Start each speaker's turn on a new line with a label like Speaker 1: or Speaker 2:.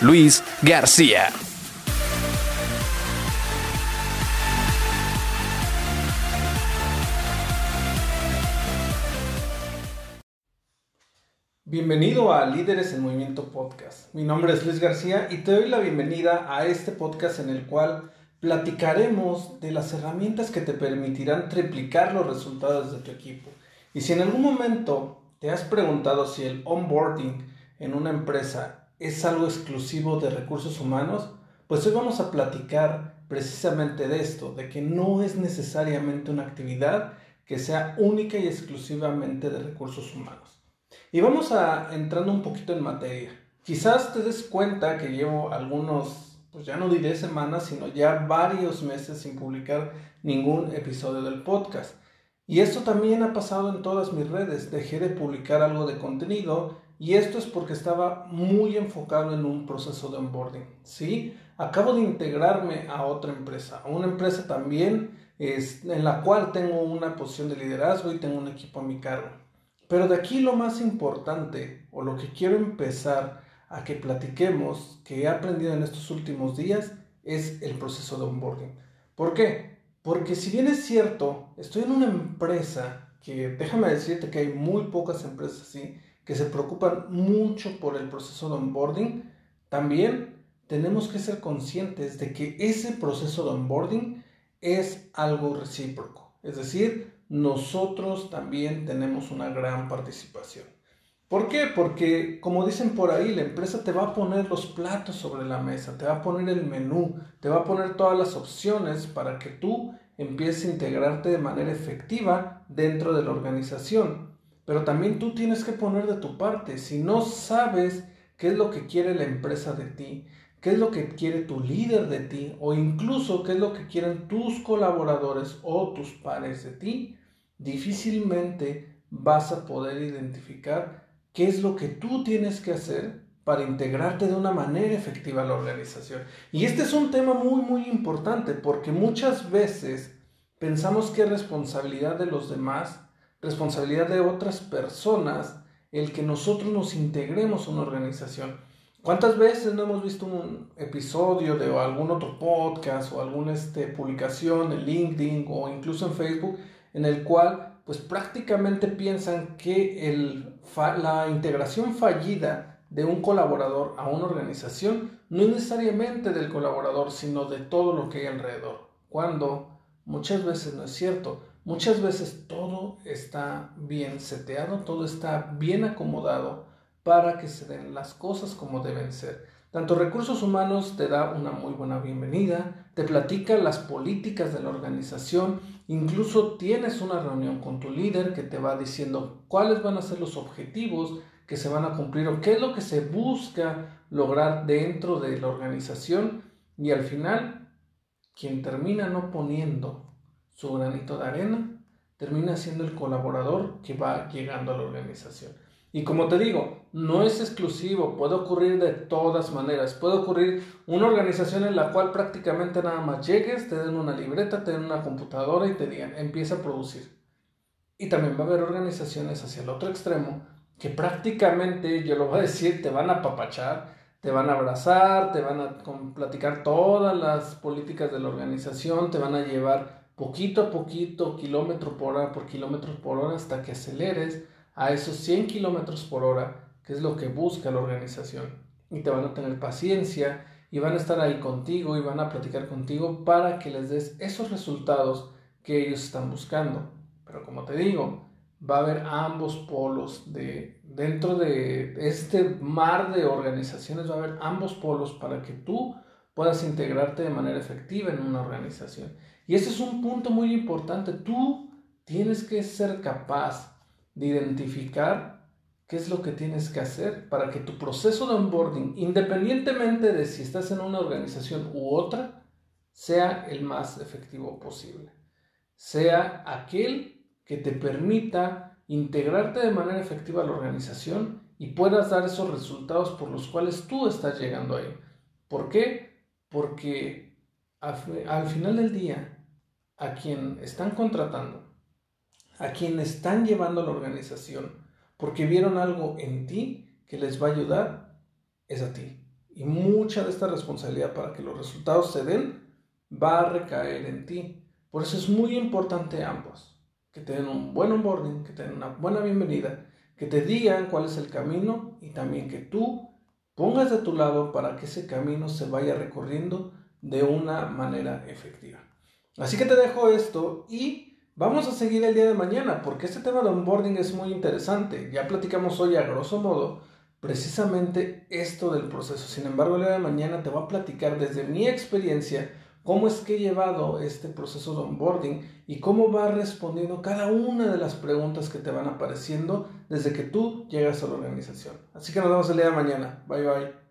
Speaker 1: Luis García.
Speaker 2: Bienvenido a Líderes en Movimiento Podcast. Mi nombre es Luis García y te doy la bienvenida a este podcast en el cual platicaremos de las herramientas que te permitirán triplicar los resultados de tu equipo. Y si en algún momento te has preguntado si el onboarding en una empresa es algo exclusivo de recursos humanos, pues hoy vamos a platicar precisamente de esto, de que no es necesariamente una actividad que sea única y exclusivamente de recursos humanos. Y vamos a entrando un poquito en materia. Quizás te des cuenta que llevo algunos, pues ya no diré semanas, sino ya varios meses sin publicar ningún episodio del podcast. Y esto también ha pasado en todas mis redes. Dejé de publicar algo de contenido y esto es porque estaba muy enfocado en un proceso de onboarding. ¿sí? Acabo de integrarme a otra empresa, a una empresa también es, en la cual tengo una posición de liderazgo y tengo un equipo a mi cargo. Pero de aquí lo más importante o lo que quiero empezar a que platiquemos, que he aprendido en estos últimos días, es el proceso de onboarding. ¿Por qué? Porque si bien es cierto, estoy en una empresa que déjame decirte que hay muy pocas empresas así que se preocupan mucho por el proceso de onboarding, también tenemos que ser conscientes de que ese proceso de onboarding es algo recíproco. Es decir, nosotros también tenemos una gran participación. ¿Por qué? Porque, como dicen por ahí, la empresa te va a poner los platos sobre la mesa, te va a poner el menú, te va a poner todas las opciones para que tú empieces a integrarte de manera efectiva dentro de la organización. Pero también tú tienes que poner de tu parte. Si no sabes qué es lo que quiere la empresa de ti, qué es lo que quiere tu líder de ti, o incluso qué es lo que quieren tus colaboradores o tus pares de ti, difícilmente vas a poder identificar qué es lo que tú tienes que hacer para integrarte de una manera efectiva a la organización. Y este es un tema muy, muy importante porque muchas veces pensamos que es responsabilidad de los demás, responsabilidad de otras personas, el que nosotros nos integremos a una organización. ¿Cuántas veces no hemos visto un episodio de algún otro podcast o alguna este, publicación en LinkedIn o incluso en Facebook en el cual pues prácticamente piensan que el, la integración fallida de un colaborador a una organización no es necesariamente del colaborador, sino de todo lo que hay alrededor. Cuando muchas veces no es cierto. Muchas veces todo está bien seteado, todo está bien acomodado para que se den las cosas como deben ser. Tanto recursos humanos te da una muy buena bienvenida, te platica las políticas de la organización, incluso tienes una reunión con tu líder que te va diciendo cuáles van a ser los objetivos que se van a cumplir o qué es lo que se busca lograr dentro de la organización y al final quien termina no poniendo su granito de arena termina siendo el colaborador que va llegando a la organización. Y como te digo, no es exclusivo, puede ocurrir de todas maneras. Puede ocurrir una organización en la cual prácticamente nada más llegues, te den una libreta, te den una computadora y te digan, empieza a producir. Y también va a haber organizaciones hacia el otro extremo que prácticamente, yo lo voy a decir, te van a apapachar, te van a abrazar, te van a platicar todas las políticas de la organización, te van a llevar poquito a poquito, kilómetro por hora por kilómetro por hora hasta que aceleres a esos 100 kilómetros por hora, que es lo que busca la organización. Y te van a tener paciencia y van a estar ahí contigo y van a platicar contigo para que les des esos resultados que ellos están buscando. Pero como te digo, va a haber ambos polos de dentro de este mar de organizaciones va a haber ambos polos para que tú puedas integrarte de manera efectiva en una organización. Y ese es un punto muy importante. Tú tienes que ser capaz de identificar qué es lo que tienes que hacer para que tu proceso de onboarding, independientemente de si estás en una organización u otra, sea el más efectivo posible. Sea aquel que te permita integrarte de manera efectiva a la organización y puedas dar esos resultados por los cuales tú estás llegando ahí. ¿Por qué? Porque al, final del día, a quien están contratando, a quien están llevando a la organización, porque vieron algo en ti que les va a ayudar, es a ti. Y mucha de esta responsabilidad para que los resultados se den va a recaer en ti. Por eso es muy importante ambos, que te den un buen onboarding, que te den una buena bienvenida, que te digan cuál es el camino y también que tú pongas de tu lado para que ese camino se vaya recorriendo de una manera efectiva. Así que te dejo esto y Vamos a seguir el día de mañana porque este tema de onboarding es muy interesante. Ya platicamos hoy a grosso modo precisamente esto del proceso. Sin embargo, el día de mañana te voy a platicar desde mi experiencia cómo es que he llevado este proceso de onboarding y cómo va respondiendo cada una de las preguntas que te van apareciendo desde que tú llegas a la organización. Así que nos vemos el día de mañana. Bye bye.